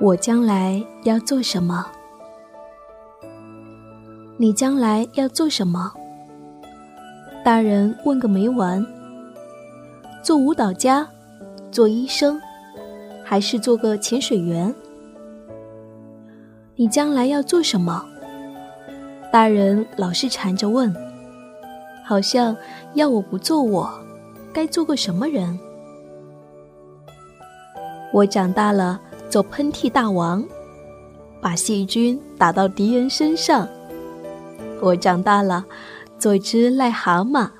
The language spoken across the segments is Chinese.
我将来要做什么？你将来要做什么？大人问个没完。做舞蹈家，做医生，还是做个潜水员？你将来要做什么？大人老是缠着问，好像要我不做我，该做个什么人？我长大了，做喷嚏大王，把细菌打到敌人身上。我长大了，做只癞蛤蟆，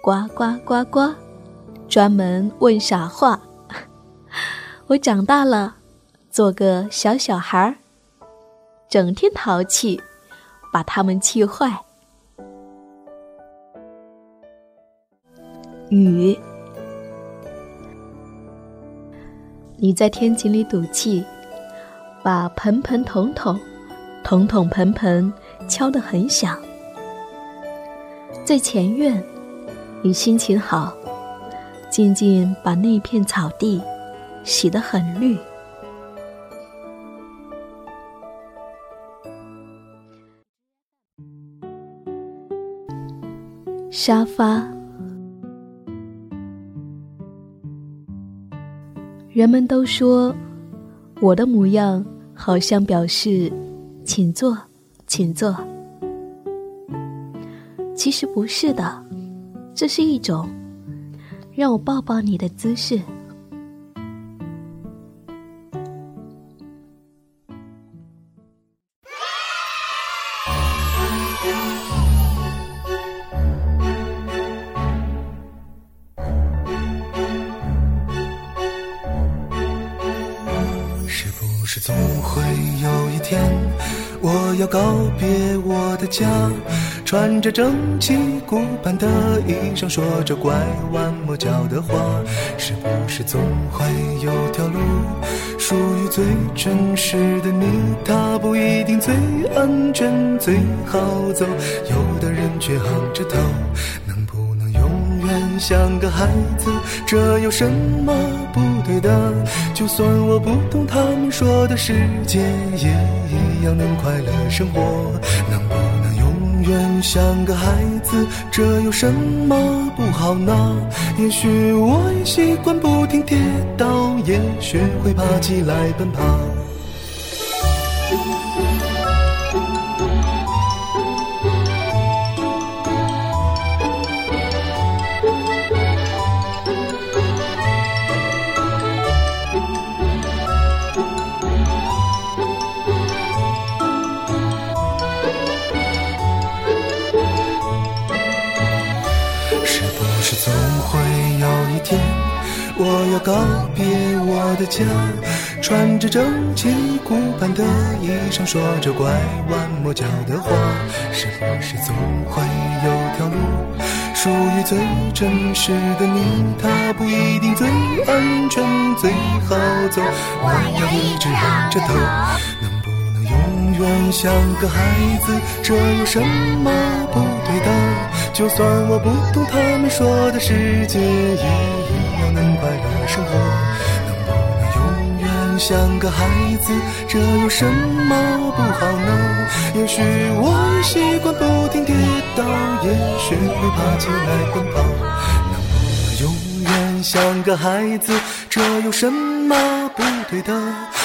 呱呱呱呱，专门问傻话。我长大了，做个小小孩儿，整天淘气，把他们气坏。雨。你在天井里赌气，把盆盆桶桶、桶桶盆盆敲得很响。在前院，你心情好，静静把那片草地洗得很绿。沙发。人们都说，我的模样好像表示“请坐，请坐”。其实不是的，这是一种让我抱抱你的姿势。总会有一天，我要告别我的家，穿着整齐古板的衣裳，说着拐弯抹角的话。是不是总会有条路属于最真实的你？它不一定最安全、最好走，有的人却昂着头。像个孩子？这有什么不对的？就算我不懂他们说的世界，也一样能快乐生活。能不能永远像个孩子？这有什么不好呢？也许我也习惯不停跌倒，也学会爬起来奔跑。会有一天我要告别我的家，穿着整齐古板的衣裳，说着拐弯抹角的话。是不是总会有条路属于最真实的你？它不一定最安全、最好走。我要一直仰着头，永远像个孩子？这有什么不对的？就算我不懂他们说的世界，也一样。能快乐生活，能不能永远像个孩子？这有什么不好呢？也许我习惯不停跌倒，也学会爬起来奔跑。能不能永远像个孩子？这有什么不对的？